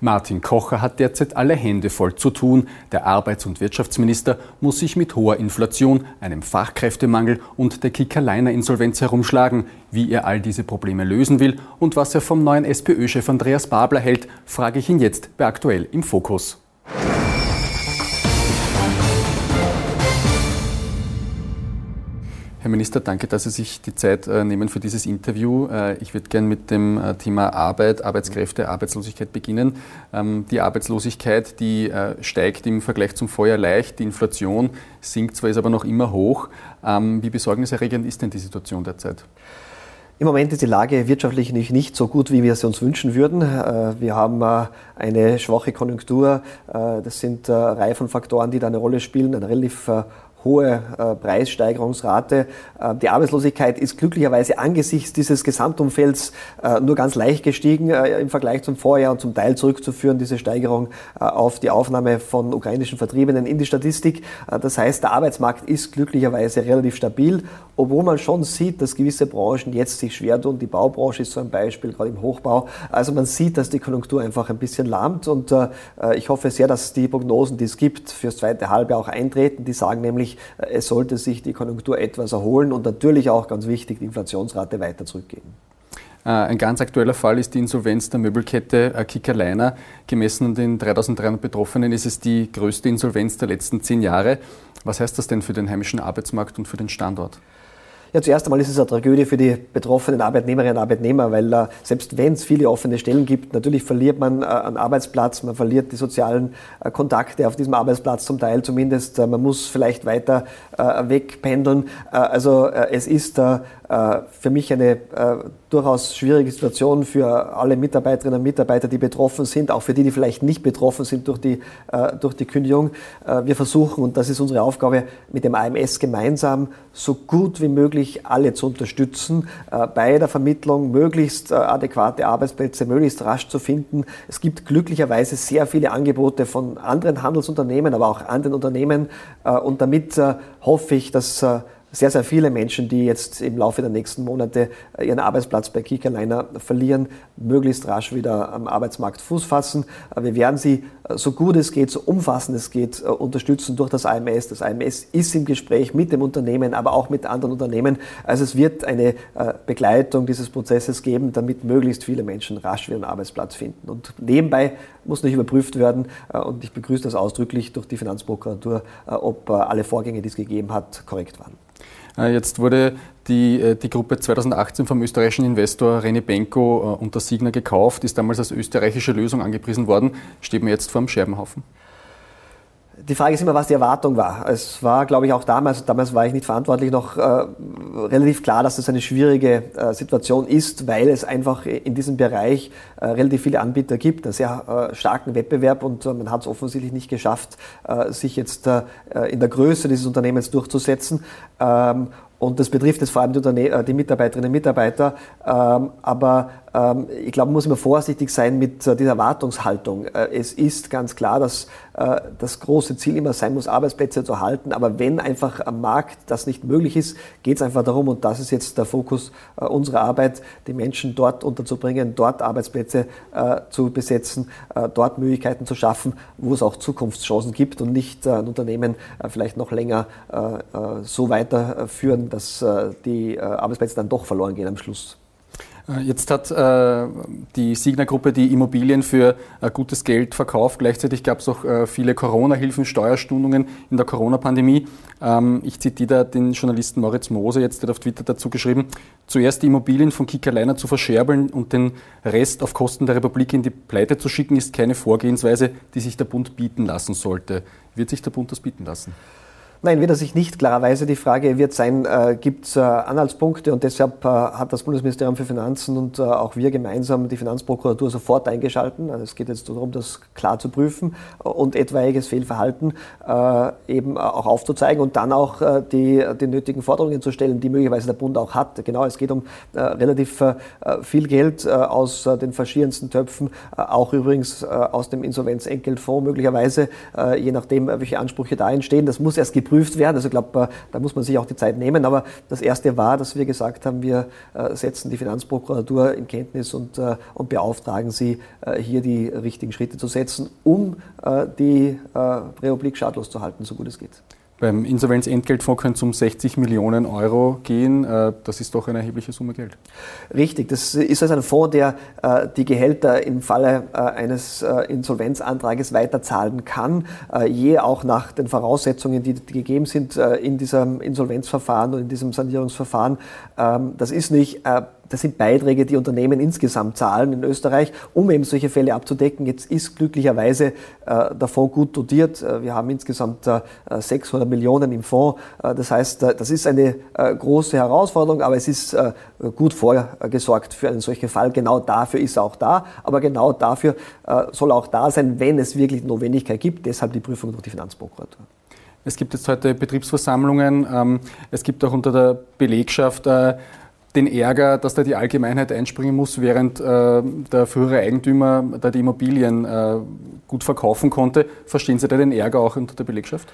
Martin Kocher hat derzeit alle Hände voll zu tun. Der Arbeits- und Wirtschaftsminister muss sich mit hoher Inflation, einem Fachkräftemangel und der Kickerleiner-Insolvenz herumschlagen. Wie er all diese Probleme lösen will und was er vom neuen SPÖ-Chef Andreas Babler hält, frage ich ihn jetzt bei Aktuell im Fokus. Herr Minister, danke, dass Sie sich die Zeit äh, nehmen für dieses Interview. Äh, ich würde gerne mit dem äh, Thema Arbeit, Arbeitskräfte, Arbeitslosigkeit beginnen. Ähm, die Arbeitslosigkeit, die steigt im Vergleich zum Vorjahr leicht. Die Inflation sinkt zwar, ist aber noch immer hoch. Ähm, wie besorgniserregend ist denn die Situation derzeit? Im Moment ist die Lage wirtschaftlich nicht so gut, wie wir es uns wünschen würden. Wir haben eine schwache Konjunktur. Das sind eine Reihe von Faktoren, die da eine Rolle spielen. Ein relativ hohe äh, Preissteigerungsrate. Äh, die Arbeitslosigkeit ist glücklicherweise angesichts dieses Gesamtumfelds äh, nur ganz leicht gestiegen im Vergleich zum Vorjahr und zum Teil zurückzuführen, diese Steigerung auf die Aufnahme von ukrainischen Vertriebenen in die Statistik. Das heißt, der Arbeitsmarkt ist glücklicherweise relativ stabil, obwohl man schon sieht, dass gewisse Branchen jetzt sich schwer tun. Die Baubranche ist so ein Beispiel, gerade im Hochbau. Also man sieht, dass die Konjunktur einfach ein bisschen lahmt und ich hoffe sehr, dass die Prognosen, die es gibt, fürs zweite Halbjahr auch eintreten. Die sagen nämlich, nämlich äh, es sollte sich die Konjunktur etwas erholen und natürlich auch ganz wichtig, die Inflationsrate weiter zurückgehen. Äh, ein ganz aktueller Fall ist die Insolvenz der Möbelkette äh, Kickerleiner. Gemessen an den 3300 Betroffenen ist es die größte Insolvenz der letzten zehn Jahre. Was heißt das denn für den heimischen Arbeitsmarkt und für den Standort? Ja, zuerst einmal ist es eine Tragödie für die betroffenen Arbeitnehmerinnen und Arbeitnehmer, weil äh, selbst wenn es viele offene Stellen gibt, natürlich verliert man äh, einen Arbeitsplatz, man verliert die sozialen äh, Kontakte auf diesem Arbeitsplatz zum Teil zumindest, äh, man muss vielleicht weiter äh, wegpendeln. Äh, also es ist für mich eine durchaus schwierige Situation für alle Mitarbeiterinnen und Mitarbeiter, die betroffen sind, auch für die, die vielleicht nicht betroffen sind durch die, äh, durch die Kündigung. Äh, wir versuchen, und das ist unsere Aufgabe, mit dem AMS gemeinsam so gut wie möglich alle zu unterstützen, äh, bei der Vermittlung möglichst äh, adäquate Arbeitsplätze möglichst rasch zu finden. Es gibt glücklicherweise sehr viele Angebote von anderen Handelsunternehmen, aber auch anderen Unternehmen. Äh, und damit äh, hoffe ich, dass sehr, sehr viele Menschen, die jetzt im Laufe der nächsten Monate äh, ihren Arbeitsplatz bei Kickerliner verlieren, möglichst rasch wieder am Arbeitsmarkt Fuß fassen. Äh, wir werden sie äh, so gut es geht, so umfassend es geht, unterstützen durch das AMS. Das AMS ist im Gespräch mit dem Unternehmen, aber auch mit anderen Unternehmen. Also es wird eine Begleitung dieses Prozesses geben, damit möglichst viele Menschen rasch wieder einen Arbeitsplatz finden. Und nebenbei muss nicht überprüft werden, und ich begrüße das ausdrücklich durch die Finanzprokuratur, ob alle Vorgänge, die es gegeben hat, korrekt waren. Äh, jetzt wurde die, äh, die Gruppe 2018 vom österreichischen Investor René Benko äh, unter Signer gekauft, ist damals als österreichische Lösung angepriesen worden. Steht man jetzt vor dem Scherbenhaufen? Die Frage ist immer, was die Erwartung war. Es war, glaube ich, auch damals, damals war ich nicht verantwortlich, noch äh, relativ klar, dass das eine schwierige äh, Situation ist, weil es einfach in diesem Bereich äh, relativ viele Anbieter gibt, einen sehr äh, starken Wettbewerb und äh, man hat es offensichtlich nicht geschafft, äh, sich jetzt in der Größe dieses Unternehmens durchzusetzen. Ähm, und das betrifft jetzt vor allem die, die Mitarbeiterinnen und Mitarbeiter. Ähm, aber ich glaube, man muss immer vorsichtig sein mit äh, dieser Erwartungshaltung. Äh, es ist ganz klar, dass äh, das große Ziel immer sein muss, Arbeitsplätze zu erhalten. Aber wenn einfach am Markt das nicht möglich ist, geht es einfach darum, und das ist jetzt der Fokus unserer Arbeit, die Menschen dort unterzubringen, dort Arbeitsplätze zu besetzen, dort Möglichkeiten zu schaffen, wo es auch Zukunftschancen gibt und nicht ein Unternehmen vielleicht noch länger so weiterführen, dass die Arbeitsplätze dann doch verloren gehen am Schluss. Äh, jetzt hat äh, die Signa-Gruppe die Immobilien für äh, gutes Geld verkauft. Gleichzeitig gab es auch äh, viele Corona-Hilfen, Steuerstundungen in der Corona-Pandemie. Ähm, ich zitiere den Journalisten Moritz Moser, jetzt hat auf Twitter dazu geschrieben, zuerst die Immobilien von Kickerleiner zu verscherbeln und den Rest auf Kosten der Republik in die Pleite zu schicken, ist keine Vorgehensweise, die sich der Bund bieten lassen sollte. Wird sich der Bund das bieten lassen? Nein, wird er sich nicht. Klarerweise die Frage wird sein, äh, gibt es äh, Anhaltspunkte und deshalb äh, hat das Bundesministerium für Finanzen und äh, auch wir gemeinsam die Finanzprokuratur sofort eingeschalten. Also es geht jetzt darum, das klar zu prüfen und etwaiges Fehlverhalten äh, eben auch aufzuzeigen und dann auch äh, die, die nötigen Forderungen zu stellen, die möglicherweise der Bund auch hat. Genau, es geht um relativ viel Geld aus den verschiedensten Töpfen, auch übrigens aus dem Insolvenzentgeltfonds möglicherweise, je nachdem, welche Ansprüche da entstehen. Das muss erst geprüft geprüft werden. Also ich glaube, da muss man sich auch die Zeit nehmen. Aber das Erste war, dass wir gesagt haben, wir setzen die Finanzprokuratur in Kenntnis und, und beauftragen sie, hier die richtigen Schritte zu setzen, um die Republik schadlos zu halten, so gut es geht. Beim Insolvenzentgeltfonds könnte es um 60 Millionen Euro gehen. Äh, das ist doch eine erhebliche Summe Geld. Richtig, das ist also ein Fonds, der äh, die Gehälter im Falle äh, eines Insolvenzantrages weiterzahlen kann, je auch nach den Voraussetzungen, die gegeben sind in diesem Insolvenzverfahren und in diesem Sanierungsverfahren. Ähm, das ist nicht das sind Beiträge, die Unternehmen insgesamt zahlen in Österreich, um eben solche Fälle abzudecken. Jetzt ist glücklicherweise äh, der Fonds gut dotiert. Äh, wir haben insgesamt äh, 600 Millionen im Fonds. Äh, das heißt, äh, das ist eine große Herausforderung, aber es ist gut vorgesorgt für einen solchen Fall. Genau dafür ist er auch da. Aber genau dafür soll er auch da sein, wenn es wirklich Notwendigkeit gibt. Deshalb die Prüfung durch die Finanzprokuratur. Es gibt jetzt heute Betriebsversammlungen. Ähm, es gibt auch unter der Belegschaft den Ärger, dass da die Allgemeinheit einspringen muss, während äh, der frühere Eigentümer da die Immobilien äh, gut verkaufen konnte. Verstehen Sie da den Ärger auch unter der Belegschaft?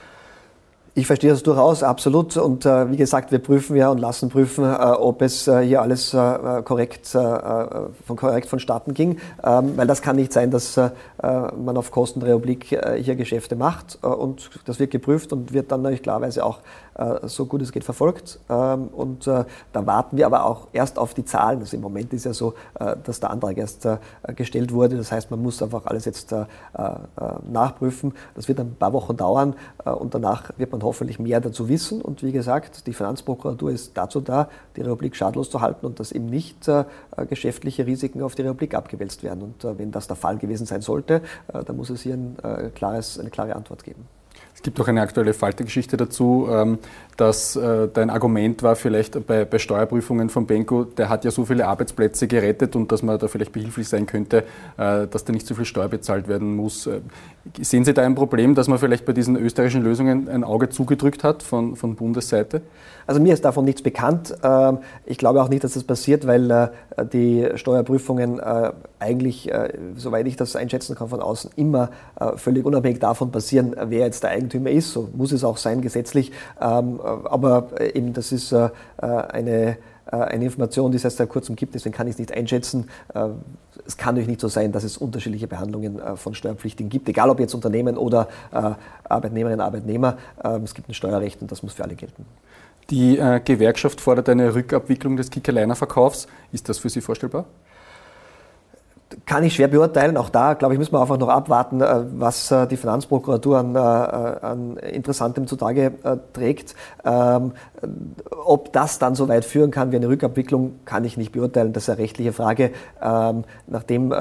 Ich verstehe das durchaus, absolut. Und äh, wie gesagt, wir prüfen ja und lassen prüfen, äh, ob es äh, hier alles äh, korrekt, äh, von, korrekt vonstatten ging. Ähm, weil das kann nicht sein, dass äh, man auf Kosten der Republik hier Geschäfte macht. und das wird geprüft und wird dann natürlich klarweise auch äh, so gut es geht verfolgt. Ähm, und äh, da warten wir aber auch erst auf die Zahlen. Also im Moment ist ja so, äh, dass der Antrag erst gestellt wurde. Das heißt, man muss einfach alles jetzt nachprüfen. Das wird ein paar Wochen dauern und danach wird man hoffentlich mehr dazu wissen. Und wie gesagt, die Finanzprokuratur ist dazu da, die Republik schadlos zu halten und dass eben nicht geschäftliche Risiken auf die Republik abgewälzt werden. Und wenn das der Fall gewesen sein sollte, dann muss es hier ein klares, eine klare Antwort geben. Es gibt auch eine aktuelle Faltergeschichte dazu, ähm, dass äh, dein Argument war vielleicht bei, Steuerprüfungen von Benko, der hat ja so viele Arbeitsplätze gerettet und dass man da vielleicht behilflich sein könnte, äh, dass da nicht so viel Steuer bezahlt werden muss. Äh, sehen Sie da ein Problem, dass man vielleicht bei diesen österreichischen Lösungen ein Auge zugedrückt hat von, von Bundesseite? Also mir ist davon nichts bekannt. Ähm, ich glaube auch nicht, dass das passiert, weil die Steuerprüfungen eigentlich, soweit ich das einschätzen kann von außen, immer völlig unabhängig davon passieren, wer jetzt der Eigentümer ist. So muss es auch sein gesetzlich. Ähm, aber äh, eben das ist äh, äh, eine, eine Information, die es erst seit kurzem gibt, deswegen kann ich es nicht einschätzen. Es kann natürlich nicht so sein, dass es unterschiedliche Behandlungen von Steuerpflichtigen gibt, egal ob jetzt Unternehmen oder Arbeitnehmerinnen und Arbeitnehmer. Ähm, es gibt ein Steuerrecht und das muss für alle gelten. Die Gewerkschaft fordert eine Rückabwicklung des Kickerliner-Verkaufs. Ist das für Sie vorstellbar? Kann ich schwer beurteilen. Auch da, glaube ich, müssen wir einfach noch abwarten, äh, was äh, die Finanzprokuratur an, äh, an Interessantem zutage trägt. Ähm, ob das dann so weit führen kann wie eine Rückabwicklung, kann ich nicht beurteilen. Das ist eine rechtliche Frage. Ähm, nachdem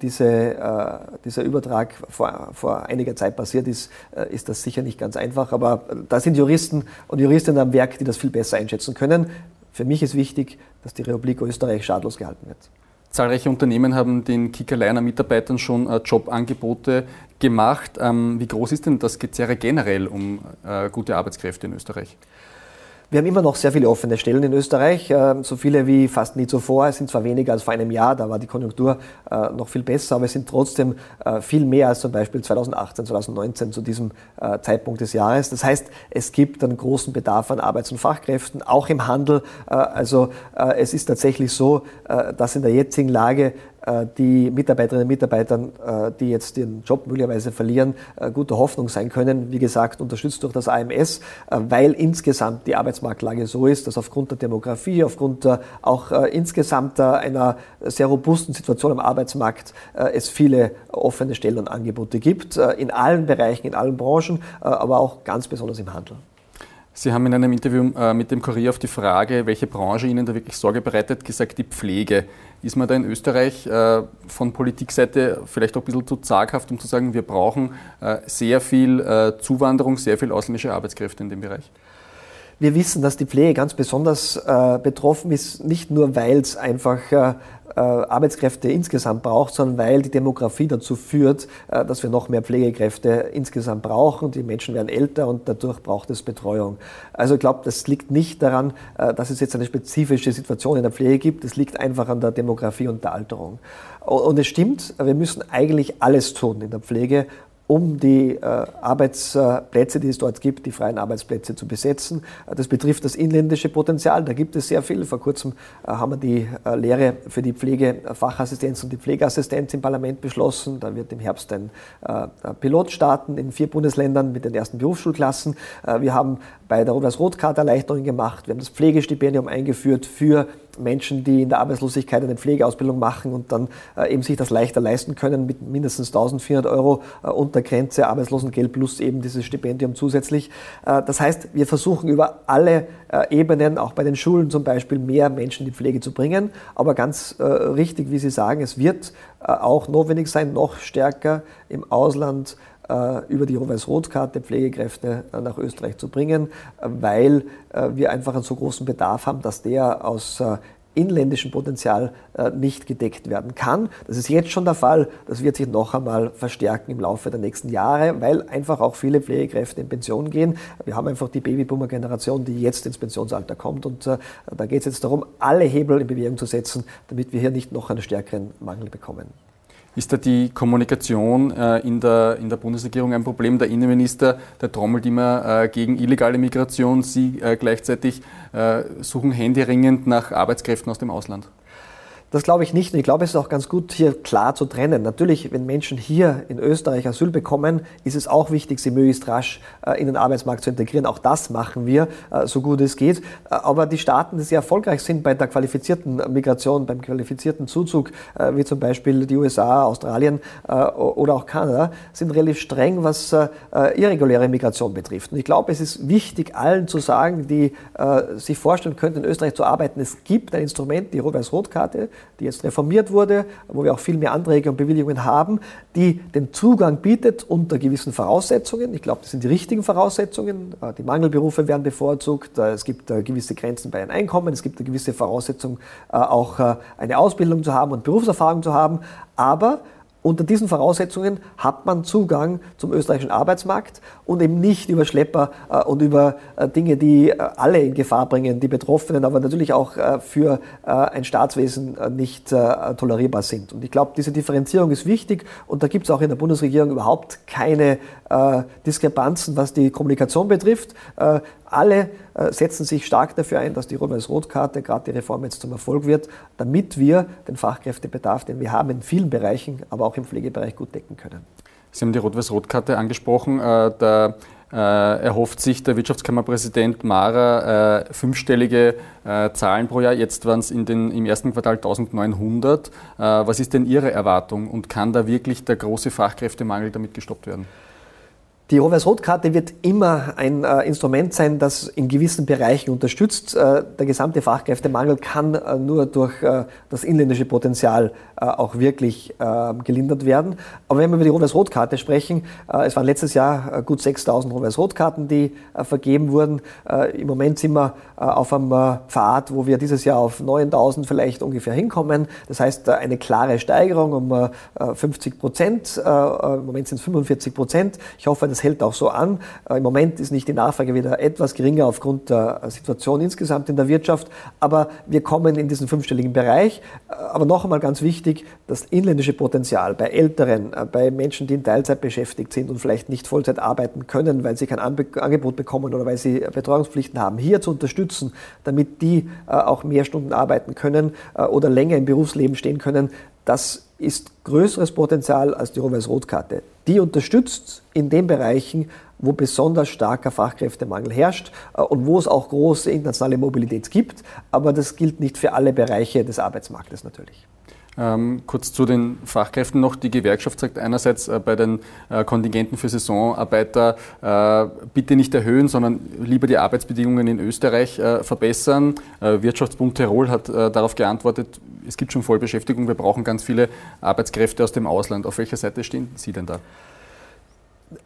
diese, dieser Übertrag vor, vor einiger Zeit passiert ist, ist das sicher nicht ganz einfach. Aber da sind Juristen und Juristinnen am Werk, die das viel besser einschätzen können. Für mich ist wichtig, dass die Republik Österreich schadlos gehalten wird. Zahlreiche Unternehmen haben den Kickerliner Mitarbeitern schon äh, Jobangebote gemacht. Ähm, wie groß ist denn das Gezerre generell um äh, gute Arbeitskräfte in Österreich? Wir haben immer noch sehr viele offene Stellen in Österreich, ähm, so viele wie fast nie zuvor. Es sind zwar weniger als vor einem Jahr, da war die Konjunktur äh, noch viel besser, aber es sind trotzdem äh, viel mehr als zum Beispiel 2018, 2019 zu diesem äh, Zeitpunkt des Jahres. Das heißt, es gibt einen großen Bedarf an Arbeits- und Fachkräften, auch im Handel. Also es ist tatsächlich so, dass in der jetzigen Lage die Mitarbeiterinnen und Mitarbeitern, äh, die jetzt den Job möglicherweise verlieren, äh, gute Hoffnung sein können. Wie gesagt, unterstützt durch das AMS, weil insgesamt die Arbeitsmarktlage so ist, dass aufgrund der Demografie, aufgrund auch insgesamt einer sehr robusten Situation am Arbeitsmarkt es viele offene Stellen und Angebote gibt, in allen Bereichen, in allen Branchen, aber auch ganz besonders im Handel. Sie haben in einem Interview mit dem Kurier auf die Frage, welche Branche Ihnen da wirklich Sorge bereitet, gesagt, die Pflege. Ist man da in Österreich äh, von Politikseite vielleicht auch ein bisschen zu zaghaft, um zu sagen, wir brauchen äh, sehr viel äh, Zuwanderung, sehr viel ausländische Arbeitskräfte in dem Bereich? Wir wissen, dass die Pflege ganz besonders äh, betroffen ist, nicht nur weil es einfach äh, äh, Arbeitskräfte insgesamt braucht, sondern weil die Demografie dazu führt, äh, dass wir noch mehr Pflegekräfte insgesamt brauchen. Die Menschen werden älter und dadurch braucht es Betreuung. Also ich glaube, das liegt nicht daran, äh, dass es jetzt eine spezifische Situation in der Pflege gibt. Es liegt einfach an der Demografie und der Alterung. Und es stimmt, wir müssen eigentlich alles tun in der Pflege, um die äh, Arbeitsplätze, die es dort gibt, die freien Arbeitsplätze zu besetzen. Äh, das betrifft das inländische Potenzial. Da gibt es sehr viel. Vor kurzem äh, haben wir die äh, Lehre für die Pflegefachassistenz und die Pflegeassistenz im Parlament beschlossen. Da wird im Herbst ein äh, Pilot starten in vier Bundesländern mit den ersten Berufsschulklassen. Äh, wir haben bei der Rot-Weiß-Rot-Karte Erleichterungen gemacht. Wir haben das Pflegestipendium eingeführt für Menschen, die in der Arbeitslosigkeit eine Pflegeausbildung machen und dann äh, eben sich das leichter leisten können mit mindestens 1400 Euro äh, Untergrenze Arbeitslosengeld plus eben dieses Stipendium zusätzlich. Äh, das heißt, wir versuchen über alle Ebenen, auch bei den Schulen zum Beispiel, mehr Menschen in die Pflege zu bringen. Aber ganz richtig, wie Sie sagen, es wird auch notwendig sein, noch stärker im Ausland über die Rot-Weiß-Rot-Karte Pflegekräfte nach Österreich zu bringen, weil wir einfach einen so großen Bedarf haben, dass der aus inländischen Potenzial äh, nicht gedeckt werden kann. Das ist jetzt schon der Fall. Das wird sich noch einmal verstärken im Laufe der nächsten Jahre, weil einfach auch viele Pflegekräfte in Pension gehen. Wir haben einfach die Babyboomer-Generation, die jetzt ins Pensionsalter kommt. Und äh, da geht es jetzt darum, alle Hebel in Bewegung zu setzen, damit wir hier nicht noch einen stärkeren Mangel bekommen. Ist da die Kommunikation äh, in, der, in der Bundesregierung ein Problem? Der Innenminister, der trommelt immer äh, gegen illegale Migration. Sie äh, gleichzeitig suchen händeringend nach Arbeitskräften aus dem Ausland. Das glaube ich nicht. Und ich glaube, es ist auch ganz gut, hier klar zu trennen. Natürlich, wenn Menschen hier in Österreich Asyl bekommen, ist es auch wichtig, sie möglichst rasch äh, in den Arbeitsmarkt zu integrieren. Auch das machen wir, äh, so gut es geht. Äh, aber die Staaten, die sehr erfolgreich sind bei der qualifizierten Migration, beim qualifizierten Zuzug, wie zum Beispiel die USA, Australien oder auch Kanada, sind relativ streng, was irreguläre Migration betrifft. Und ich glaube, es ist wichtig, allen zu sagen, die sich vorstellen könnten, in Österreich zu arbeiten, es gibt ein Instrument, die Rot-Weiß-Rot-Karte, die jetzt reformiert wurde, wo wir auch viel mehr Anträge und Bewilligungen haben, die den Zugang bietet unter gewissen Voraussetzungen. Ich glaube, das sind die richtigen Voraussetzungen. Äh, die Mangelberufe werden bevorzugt. Äh, es gibt äh, gewisse Grenzen bei den Einkommen. Es gibt eine gewisse Voraussetzung, auch eine Ausbildung zu haben und Berufserfahrung zu haben. Aber unter diesen Voraussetzungen hat man Zugang zum österreichischen Arbeitsmarkt und eben nicht über Schlepper äh, und über äh, Dinge, die äh, alle in Gefahr bringen, die Betroffenen, aber natürlich auch für ein Staatswesen nicht tolerierbar sind. Und ich glaube, diese Differenzierung ist wichtig und da gibt es auch in der Bundesregierung überhaupt keine Diskrepanzen, was die Kommunikation betrifft. Alle äh, setzen sich stark dafür ein, dass die Rot-Weiß-Rot-Karte, gerade die Reform jetzt zum Erfolg wird, damit wir den Fachkräftebedarf, den wir haben in vielen Bereichen, aber auch im Pflegebereich gut decken können. Sie haben die Rot-Weiß-Rot-Karte angesprochen. Äh, da äh, erhofft sich der Wirtschaftskammerpräsident Mara fünfstellige Zahlen pro Jahr. Jetzt waren es im ersten Quartal 1900. was ist denn Ihre Erwartung und kann da wirklich der große Fachkräftemangel damit gestoppt werden? Die Rot-Weiß-Rot-Karte wird immer ein äh, Instrument sein, das in gewissen Bereichen unterstützt. Äh, der gesamte Fachkräftemangel kann äh, nur durch äh, das inländische Potenzial äh, auch wirklich äh, gelindert werden. Aber wenn wir über die Rot-Weiß-Rot-Karte sprechen, es waren letztes Jahr gut 6000 Rot-Weiß-Rot-Karten, die vergeben wurden. Im Moment sind wir auf einem Pfad, wo wir dieses Jahr auf 9000 vielleicht ungefähr hinkommen. Das heißt, eine klare Steigerung um 50 Prozent. Im Moment sind es 45 Prozent. Ich hoffe, das hält auch so an. Äh, Im Moment ist nicht die Nachfrage wieder etwas geringer aufgrund der Situation insgesamt in der Wirtschaft, aber wir kommen in diesen fünfstelligen Bereich. Äh, aber noch einmal ganz wichtig, das inländische Potenzial bei Älteren, äh, bei Menschen, die in Teilzeit beschäftigt sind und vielleicht nicht Vollzeit arbeiten können, weil sie kein Angebot bekommen oder weil sie Betreuungspflichten haben, hier zu unterstützen, damit die auch mehr Stunden arbeiten können oder länger im Berufsleben stehen können, das ist größeres Potenzial als die Rot-Weiß-Rot-Karte. Die unterstützt in den Bereichen, wo besonders starker Fachkräftemangel herrscht äh, und wo es auch große internationale Mobilität gibt. Aber das gilt nicht für alle Bereiche des Arbeitsmarktes natürlich. Ähm, kurz zu den Fachkräften noch. Die Gewerkschaft sagt einerseits äh, bei den äh, Kontingenten für Saisonarbeiter äh, bitte nicht erhöhen, sondern lieber die Arbeitsbedingungen in Österreich äh, verbessern. Äh, Wirtschaftsbund Tirol hat äh, darauf geantwortet, es gibt schon Vollbeschäftigung, wir brauchen ganz viele Arbeitskräfte aus dem Ausland. Auf welcher Seite stehen Sie denn da?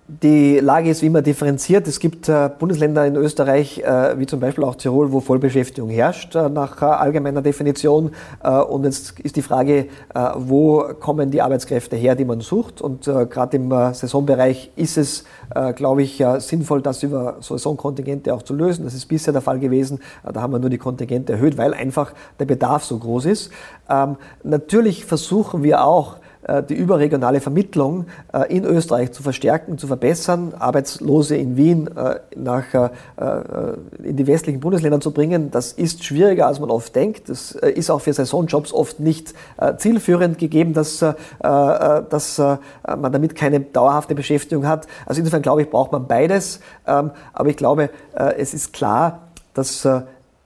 Die Lage ist wie immer differenziert. Es gibt äh, Bundesländer in Österreich, äh, wie zum Beispiel auch Tirol, wo Vollbeschäftigung herrscht, äh, nach äh, allgemeiner Definition. Äh, und jetzt ist die Frage, äh, wo kommen die Arbeitskräfte her, die man sucht. Und gerade im Saisonbereich ist es, glaube ich, sinnvoll, das über Saisonkontingente auch zu lösen. Das ist bisher der Fall gewesen. da haben wir nur die Kontingente erhöht, weil einfach der Bedarf so groß ist. Ähm, natürlich versuchen wir auch, die überregionale Vermittlung in Österreich zu verstärken, zu verbessern, Arbeitslose in Wien nach, in die westlichen Bundesländer zu bringen. Das ist schwieriger, als man oft denkt. Das ist auch für Saisonjobs oft nicht zielführend gegeben, dass, dass man damit keine dauerhafte Beschäftigung hat. Also insofern glaube ich, braucht man beides. Ähm, aber ich glaube, es ist klar, dass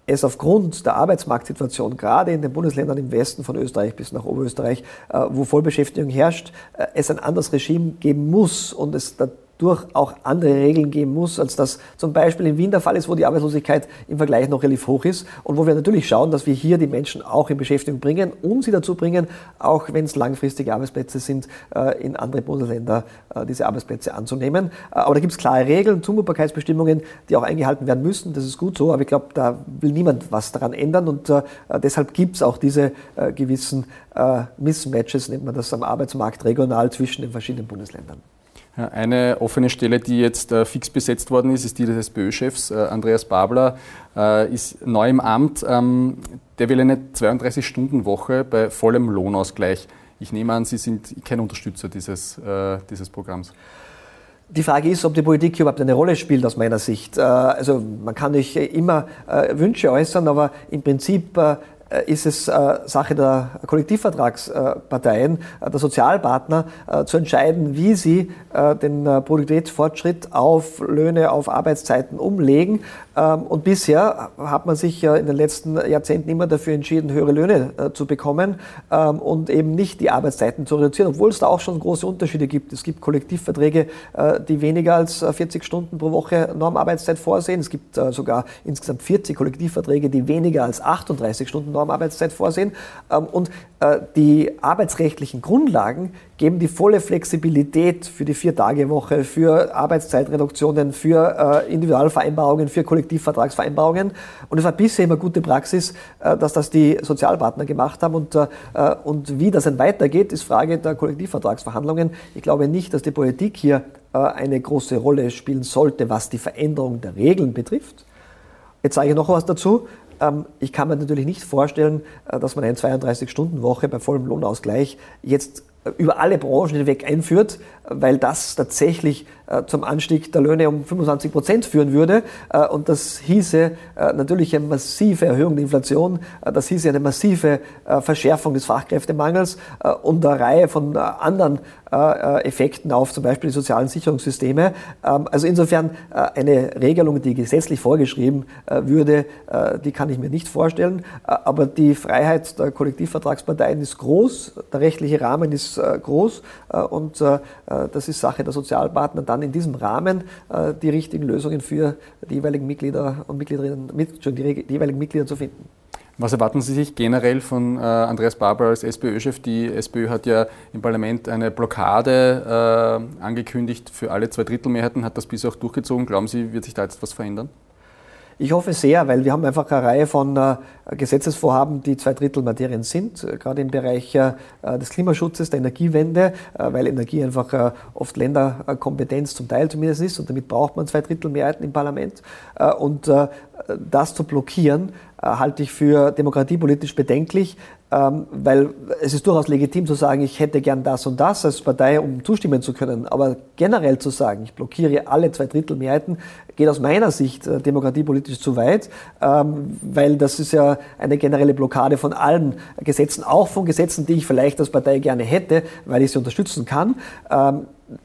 es aufgrund der Arbeitsmarktsituation, gerade in den Bundesländern im Westen von Österreich bis nach Oberösterreich, äh, wo Vollbeschäftigung herrscht, äh, es ein anderes Regime geben muss und es durch auch andere Regeln geben muss, als das zum Beispiel in Wien der Fall ist, wo die Arbeitslosigkeit im Vergleich noch relativ hoch ist und wo wir natürlich schauen, dass wir hier die Menschen auch in Beschäftigung bringen, um sie dazu bringen, auch wenn es langfristige Arbeitsplätze sind, äh, in andere Bundesländer äh, diese Arbeitsplätze anzunehmen. Äh, aber da gibt es klare Regeln, Zumutbarkeitsbestimmungen, die auch eingehalten werden müssen. Das ist gut so, aber ich glaube, da will niemand was daran ändern und deshalb gibt es auch diese gewissen Mismatches, nennt man das am Arbeitsmarkt regional zwischen den verschiedenen Bundesländern. Eine offene Stelle, die jetzt äh, fix besetzt worden ist, ist die des SPÖ-Chefs. Äh, Andreas Babler äh, ist neu im Amt. Ähm, der will eine 32-Stunden-Woche bei vollem Lohnausgleich. Ich nehme an, Sie sind kein Unterstützer dieses, dieses Programms. Die Frage ist, ob die Politik überhaupt eine Rolle spielt aus meiner Sicht. Also man kann nicht immer Wünsche äußern, aber im Prinzip ist es äh, Sache der Kollektivvertragsparteien, äh, der Sozialpartner, zu entscheiden, wie sie den Produktivitätsfortschritt auf Löhne, auf Arbeitszeiten umlegen. Ähm, und bisher hat man sich in den letzten Jahrzehnten immer dafür entschieden, höhere Löhne zu bekommen ähm, und eben nicht die Arbeitszeiten zu reduzieren, obwohl es da auch schon große Unterschiede gibt. Es gibt Kollektivverträge, die weniger als 40 Stunden pro Woche Normarbeitszeit vorsehen. Es gibt sogar insgesamt 40 Kollektivverträge, die weniger als 38 Stunden Normarbeitszeit vorsehen. Ähm, und äh, die arbeitsrechtlichen Grundlagen geben die volle Flexibilität für die Vier-Tage-Woche, für Arbeitszeitreduktionen, für äh, Individualvereinbarungen, für Kollektivvertragsvereinbarungen. Und es war bisher immer gute Praxis, äh, dass das die Sozialpartner gemacht haben. Und, und wie das dann weitergeht, ist Frage der Kollektivvertragsverhandlungen. Ich glaube nicht, dass die Politik hier eine große Rolle spielen sollte, was die Veränderung der Regeln betrifft. Jetzt sage ich noch was dazu. Ähm, ich kann mir natürlich nicht vorstellen, äh, dass man eine 32-Stunden-Woche bei vollem Lohnausgleich jetzt äh, über alle Branchen hinweg einführt, weil das tatsächlich äh, zum Anstieg der Löhne um 25 Prozent führen würde. Und das hieße natürlich eine massive Erhöhung der Inflation, das hieße eine massive Verschärfung des Fachkräftemangels und eine Reihe von anderen äh, Effekten auf zum Beispiel die sozialen Sicherungssysteme. Ähm, also insofern äh, eine Regelung, die gesetzlich vorgeschrieben äh, würde, die kann ich mir nicht vorstellen. Aber die Freiheit der Kollektivvertragsparteien ist groß, der rechtliche Rahmen ist groß und das ist Sache der Sozialpartner, dann in diesem Rahmen die richtigen Lösungen für die jeweiligen Mitglieder und Mitgliederinnen, die jeweiligen Mitglieder zu finden. Was erwarten Sie sich generell von äh, Andreas Barber als SPÖ-Chef? Die SPÖ hat ja im Parlament eine Blockade äh, angekündigt für alle Zweidrittelmehrheiten, hat das bisher auch durchgezogen. Glauben Sie, wird sich da jetzt etwas verändern? Ich hoffe sehr, weil wir haben einfach eine Reihe von äh, Gesetzesvorhaben, die zwei Drittel Materien sind, äh, gerade im Bereich äh, des Klimaschutzes, der Energiewende, weil Energie einfach oft Länderkompetenz zum Teil zumindest ist und damit braucht man zwei Drittel Mehrheiten im Parlament. Und das zu blockieren, halte ich für demokratiepolitisch bedenklich, weil es ist durchaus legitim zu sagen, ich hätte gern das und das als Partei, um zustimmen zu können. Aber generell zu sagen, ich blockiere alle zwei Drittel Mehrheiten, geht aus meiner Sicht äh, demokratiepolitisch zu weit, ähm, weil das ist ja eine generelle Blockade von allen Gesetzen, auch von Gesetzen, die ich vielleicht als Partei gerne hätte, weil ich sie unterstützen kann.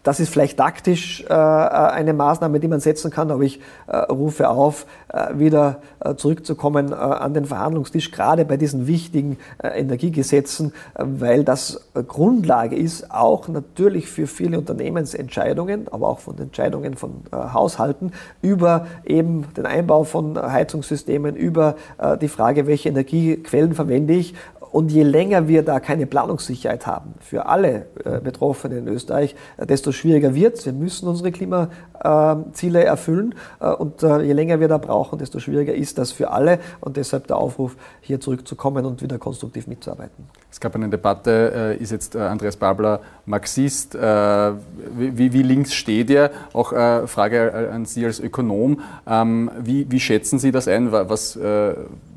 Das ist vielleicht taktisch äh, eine Maßnahme, die man setzen kann, aber ich äh, rufe auf, äh, wieder äh, zurückzukommen äh, an den Verhandlungstisch, gerade bei diesen wichtigen äh, Energiegesetzen, weil das Grundlage ist, auch natürlich für viele Unternehmensentscheidungen, aber auch von Entscheidungen von Haushalten über eben den Einbau von Heizungssystemen, über die Frage, welche Energiequellen verwende ich. Und je länger wir da keine Planungssicherheit haben für alle äh, Betroffenen in Österreich, äh, desto schwieriger wird es. Wir müssen unsere Klimaziele äh, erfüllen. Äh, und äh, je länger wir da brauchen, desto schwieriger ist das für alle. Und deshalb der Aufruf, hier zurückzukommen und wieder konstruktiv mitzuarbeiten. Es gab eine Debatte, ist jetzt Andreas Babler Marxist? Wie, wie, links steht er? Auch Frage an Sie als Ökonom. Ähm, wie, wie schätzen Sie das ein? Was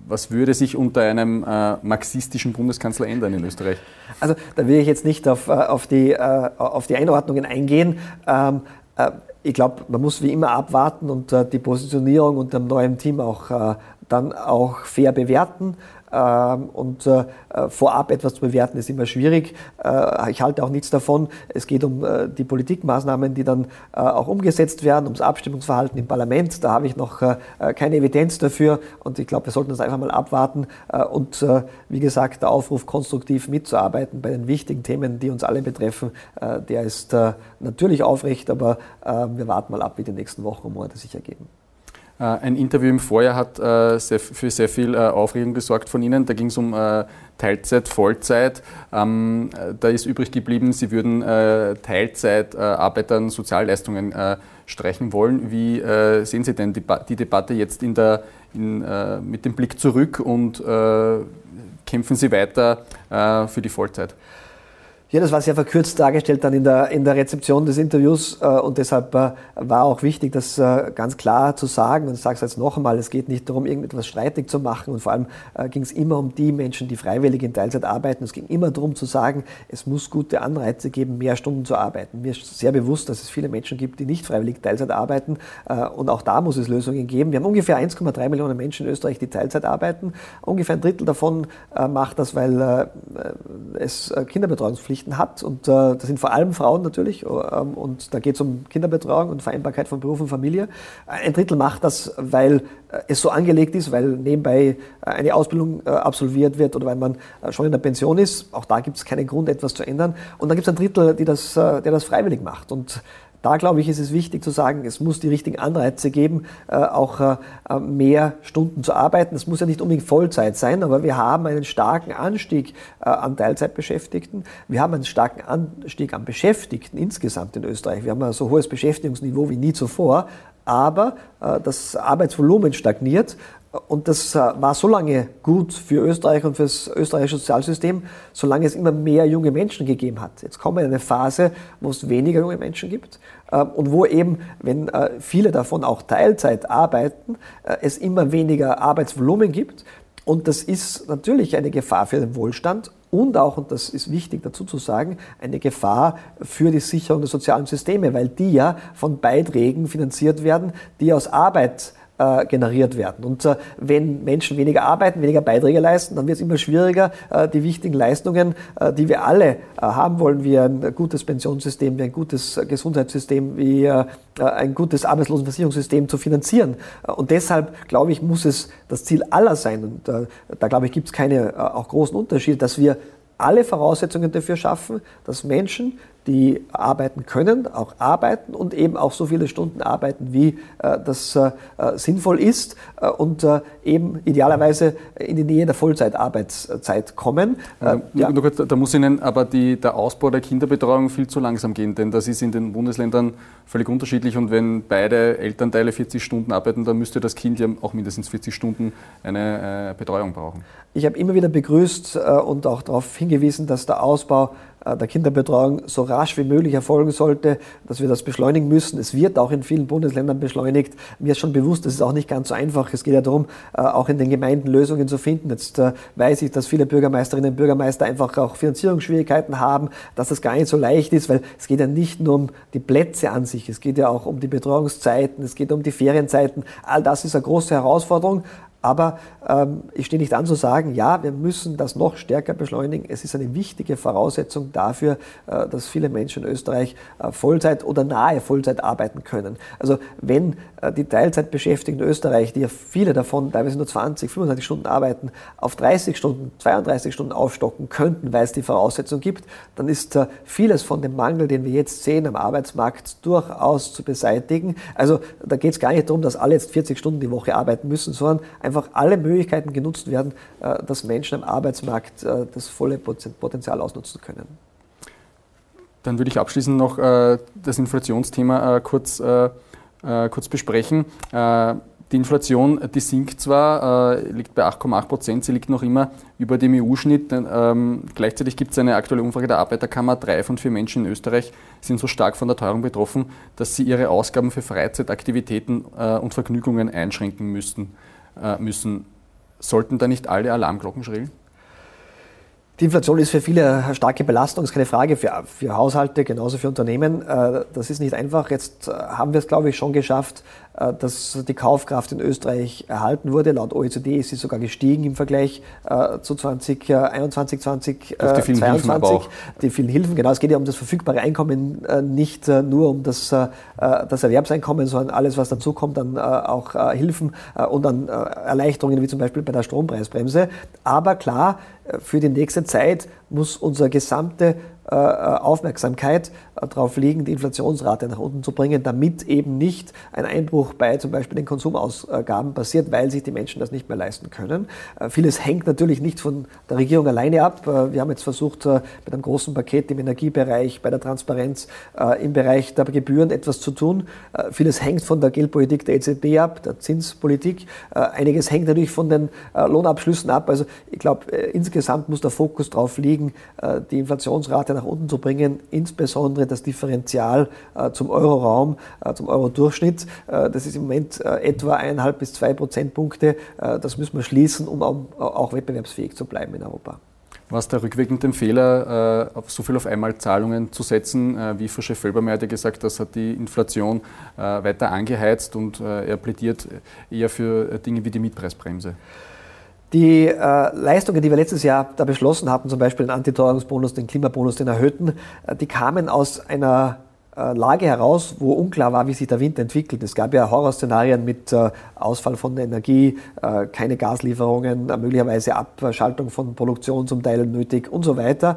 was würde sich unter einem äh, marxistischen Bundeskanzler ändern in Österreich? Also da will ich jetzt nicht auf, äh, auf, die, äh, auf die Einordnungen eingehen. Ähm, äh, ich glaube, man muss wie immer abwarten und äh, die Positionierung unter dem neuen Team auch dann auch fair bewerten. Ähm, und äh, äh, vorab etwas zu bewerten ist immer schwierig. Äh, ich halte auch nichts davon. Es geht um die Politikmaßnahmen, die dann auch umgesetzt werden, ums Abstimmungsverhalten im Parlament. Da habe ich noch keine Evidenz dafür und ich glaube, wir sollten das einfach mal abwarten und wie gesagt, der Aufruf, konstruktiv mitzuarbeiten bei den wichtigen Themen, die uns alle betreffen, der ist natürlich aufrecht, aber wir warten mal ab, wie die nächsten Wochen und Monate sich ergeben. Äh, ein Interview im Vorjahr hat äh, für sehr viel äh, Aufregung gesorgt von Ihnen. Da ging es um Teilzeit, Vollzeit. Ähm, da ist übrig geblieben, Sie würden Teilzeitarbeitern Sozialleistungen streichen wollen. Wie sehen Sie denn die Debatte jetzt in der, in, mit dem Blick zurück und kämpfen Sie weiter für die Vollzeit? Ja, das war sehr verkürzt dargestellt dann in der, in der Rezeption des Interviews äh, und deshalb äh, war auch wichtig, das äh, ganz klar zu sagen und ich sage es jetzt noch einmal, es geht nicht darum, irgendetwas streitig zu machen und vor allem äh, ging es immer um die Menschen, die freiwillig in Teilzeit arbeiten. Es ging immer darum zu sagen, es muss gute Anreize geben, mehr Stunden zu arbeiten. Mir ist sehr bewusst, dass es viele Menschen gibt, die nicht freiwillig Teilzeit arbeiten äh, und auch da muss es Lösungen geben. Wir haben ungefähr 1,3 Millionen Menschen in Österreich, die Teilzeit arbeiten. Ungefähr ein Drittel davon äh, macht das, weil es Kinderbetreuungspflicht Pflichten hat. Und äh, das sind vor allem Frauen natürlich. Ähm, und da geht es um Kinderbetreuung und Vereinbarkeit von Beruf und Familie. Ein Drittel macht das, weil äh, es so angelegt ist, weil nebenbei äh, eine Ausbildung äh, absolviert wird oder weil man äh, schon in der Pension ist. Auch da gibt es keinen Grund, etwas zu ändern. Und dann gibt es ein Drittel, die das, äh, der das freiwillig macht. Und da glaube ich, ist es wichtig zu sagen, es muss die richtigen Anreize geben, äh, auch äh, mehr Stunden zu arbeiten. Es muss ja nicht unbedingt Vollzeit sein, aber wir haben einen starken Anstieg äh, an Teilzeitbeschäftigten. Wir haben einen starken Anstieg an Beschäftigten insgesamt in Österreich. Wir haben ein so hohes Beschäftigungsniveau wie nie zuvor. Aber das Arbeitsvolumen stagniert und das äh, war so lange gut für Österreich und für das österreichische Sozialsystem, solange es immer mehr junge Menschen gegeben hat. Jetzt kommen wir in eine Phase, wo es weniger junge Menschen gibt äh, und wo eben, wenn äh, viele davon auch Teilzeit arbeiten, es immer weniger Arbeitsvolumen gibt. Und das ist natürlich eine Gefahr für den Wohlstand und auch, und das ist wichtig dazu zu sagen, eine Gefahr für die Sicherung der sozialen Systeme, weil die ja von Beiträgen finanziert werden, die aus Arbeit äh, generiert werden. Und äh, wenn Menschen weniger arbeiten, weniger Beiträge leisten, dann wird es immer schwieriger, äh, die wichtigen Leistungen, die wir alle haben wollen, wie ein gutes Pensionssystem, wie ein gutes Gesundheitssystem, wie ein gutes Arbeitslosenversicherungssystem zu finanzieren. Und deshalb, glaube ich, muss es das Ziel aller sein, und da, glaube ich, gibt es keine auch großen Unterschiede, dass wir alle Voraussetzungen dafür schaffen, dass Menschen, die arbeiten können, auch arbeiten und eben auch so viele Stunden arbeiten, wie äh, das äh, sinnvoll ist äh, und äh, eben idealerweise in die Nähe der Vollzeitarbeitszeit kommen. Äh, ja. Da muss Ihnen aber die, der Ausbau der Kinderbetreuung viel zu langsam gehen, denn das ist in den Bundesländern völlig unterschiedlich und wenn beide Elternteile 40 Stunden arbeiten, dann müsste das Kind ja auch mindestens 40 Stunden eine äh, Betreuung brauchen. Ich habe immer wieder begrüßt und auch darauf hingewiesen, dass der Ausbau äh, der Kinderbetreuung so rasch wie möglich erfolgen sollte, dass wir das beschleunigen müssen. Es wird auch in vielen Bundesländern beschleunigt. Mir ist schon bewusst, das ist auch nicht ganz so einfach. Es geht ja darum, äh, auch in den Gemeinden Lösungen zu finden. Jetzt äh, weiß ich, dass viele Bürgermeisterinnen und Bürgermeister einfach auch Finanzierungsschwierigkeiten haben, dass das gar nicht so leicht ist, weil es geht ja nicht nur um die Plätze an sich, es geht ja auch um die Betreuungszeiten, es geht um die Ferienzeiten. All das ist eine große Herausforderung. Aber ähm, ich stehe nicht an zu sagen, ja, wir müssen das noch stärker beschleunigen. Es ist eine wichtige Voraussetzung dafür, äh, dass viele Menschen in Österreich äh, Vollzeit oder nahe Vollzeit arbeiten können. Also wenn äh, die Teilzeitbeschäftigten in Österreich, die ja viele davon teilweise nur 20, 25 Stunden arbeiten, auf 30 Stunden, 32 Stunden aufstocken könnten, weil es die Voraussetzung gibt, dann ist äh, vieles von dem Mangel, den wir jetzt sehen am Arbeitsmarkt, durchaus zu beseitigen. Also da geht es gar nicht darum, dass alle jetzt 40 Stunden die Woche arbeiten müssen, sondern einfach einfach alle Möglichkeiten genutzt werden, äh, dass Menschen am Arbeitsmarkt äh, das volle Potenzial ausnutzen können. Dann würde ich abschließend noch äh, das Inflationsthema kurz, kurz besprechen. Die Inflation, die sinkt zwar, liegt bei 8,8 Prozent, sie liegt noch immer über dem EU-Schnitt. Ähm, gleichzeitig gibt es eine aktuelle Umfrage der Arbeiterkammer, drei von vier Menschen in Österreich sind so stark von der Teuerung betroffen, dass sie ihre Ausgaben für Freizeitaktivitäten und Vergnügungen einschränken müssten müssen. sollten da nicht alle Alarmglocken schrillen? Die Inflation ist für viele eine starke Belastung, ist keine Frage, für, für Haushalte, genauso für Unternehmen. Äh, das ist nicht einfach. Jetzt äh, haben wir es, glaube ich, schon geschafft, äh, dass die Kaufkraft in Österreich erhalten wurde. Laut OECD ist sie sogar gestiegen im Vergleich zu 2021, 2022. Die, die vielen Hilfen, genau. Es geht ja um das verfügbare Einkommen, nicht nur um das, das Erwerbseinkommen, sondern alles, was dazukommt, dann auch Hilfen und dann Erleichterungen, wie zum Beispiel bei der Strompreisbremse. Aber klar, für die nächste Zeit muss unsere gesamte äh, Aufmerksamkeit äh, darauf liegen, die Inflationsrate nach unten zu bringen, damit eben nicht ein Einbruch bei zum Beispiel den Konsumausgaben passiert, weil sich die Menschen das nicht mehr leisten können. Äh, vieles hängt natürlich nicht von der Regierung alleine ab. Wir haben jetzt versucht, mit einem großen Paket im Energiebereich, bei der Transparenz, im Bereich der Gebühren etwas zu tun. Vieles hängt von der Geldpolitik der EZB ab, der Zinspolitik. Einiges hängt natürlich von den Lohnabschlüssen ab. Also ich glaube, insgesamt muss der Fokus darauf liegen, die Inflationsrate nach unten zu bringen, insbesondere das Differential äh, zum Euroraum, äh, zum Euro-Durchschnitt. Äh, das ist im Moment etwa eineinhalb bis zwei Prozentpunkte. Das müssen wir schließen, um auch wettbewerbsfähig zu bleiben in Europa. War es der rückwirkende Fehler, auf so viel auf einmal Zahlungen zu setzen? Wie Frau Chef-Felbermeier hat ja gesagt, das hat die Inflation weiter angeheizt und er plädiert eher für Dinge wie die Mietpreisbremse. Die äh, Leistungen, die wir letztes Jahr da beschlossen hatten, zum Beispiel den Antiteuerungsbonus, den Klimabonus, den erhöhten, äh, die kamen aus einer äh, Lage heraus, wo unklar war, wie sich der Winter entwickelt. Es gab ja Horrorszenarien mit äh, Ausfall von Energie, äh, keine Gaslieferungen, möglicherweise Abschaltung von Produktion zum Teil nötig und so weiter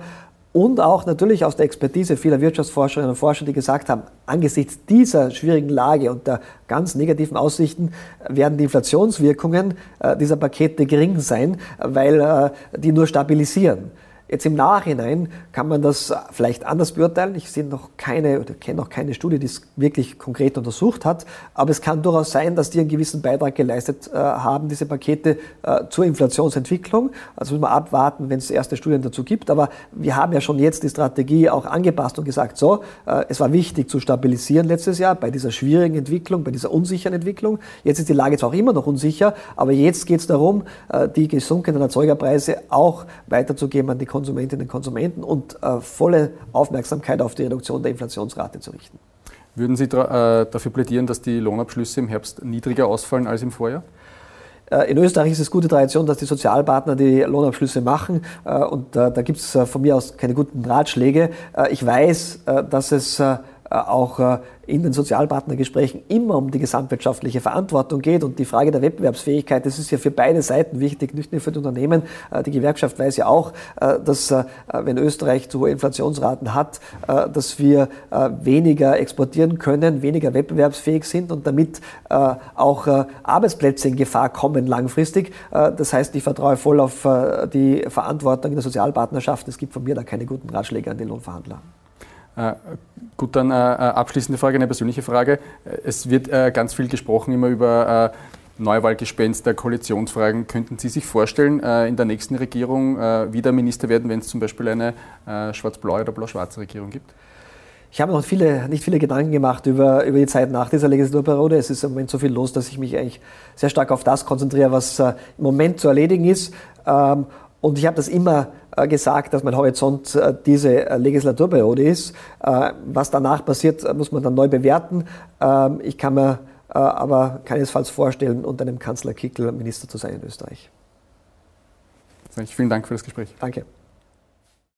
und auch natürlich aus der Expertise vieler Wirtschaftsforscherinnen und Forscher, die gesagt haben, angesichts dieser schwierigen Lage und der ganz negativen Aussichten werden die Inflationswirkungen äh, dieser Pakete gering sein, weil äh, die nur stabilisieren. Jetzt im Nachhinein kann man das vielleicht anders beurteilen. Ich sehe noch keine oder kenne noch keine Studie, die es wirklich konkret untersucht hat. Aber es kann durchaus sein, dass die einen gewissen Beitrag geleistet äh, haben, diese Pakete äh, zur Inflationsentwicklung. Also müssen wir abwarten, wenn es erste Studien dazu gibt. Aber wir haben ja schon jetzt die Strategie auch angepasst und gesagt, so, äh, es war wichtig zu stabilisieren letztes Jahr bei dieser schwierigen Entwicklung, bei dieser unsicheren Entwicklung. Jetzt ist die Lage zwar auch immer noch unsicher, aber jetzt geht es darum, äh, die gesunkenen Erzeugerpreise auch weiterzugeben an die Konsumenten Konsumentinnen und Konsumenten und äh, volle Aufmerksamkeit auf die Reduktion der Inflationsrate zu richten. Würden Sie äh, dafür plädieren, dass die Lohnabschlüsse im Herbst niedriger ausfallen als im Vorjahr? Äh, in Österreich ist es gute Tradition, dass die Sozialpartner die Lohnabschlüsse machen äh, und äh, da gibt es von mir aus keine guten Ratschläge. Ich weiß, dass es auch in den Sozialpartnergesprächen immer um die gesamtwirtschaftliche Verantwortung geht und die Frage der Wettbewerbsfähigkeit, das ist ja für beide Seiten wichtig, nicht nur für die Unternehmen. Äh, die Gewerkschaft weiß ja auch, äh, dass äh, wenn Österreich zu hohe Inflationsraten hat, dass wir weniger exportieren können, weniger wettbewerbsfähig sind und damit auch Arbeitsplätze in Gefahr kommen langfristig. Das heißt, ich vertraue voll auf die Verantwortung in der Sozialpartnerschaft. Es gibt von mir da keine guten Ratschläge an die Lohnverhandler. Äh, gut, dann äh, äh, abschließende Frage, eine persönliche Frage. Es wird ganz viel gesprochen immer über Neuwahlgespenster, Koalitionsfragen. Könnten Sie sich vorstellen, in der nächsten Regierung wieder Minister werden, wenn es zum Beispiel eine schwarz-blaue oder blau-schwarze Regierung gibt? Ich habe noch viele, nicht viele Gedanken gemacht über, über die Zeit nach dieser Legislaturperiode. Es ist im Moment so viel los, dass ich mich eigentlich sehr stark auf das konzentriere, was im Moment zu erledigen ist. Und ich habe das immer äh, gesagt, dass mein Horizont äh, diese äh, Legislaturperiode ist. Was danach passiert, muss man dann neu bewerten. Ähm, ich kann mir aber keinesfalls vorstellen, unter einem Kanzler Kickl Minister zu sein in Österreich. Vielen Dank für das Gespräch. Danke.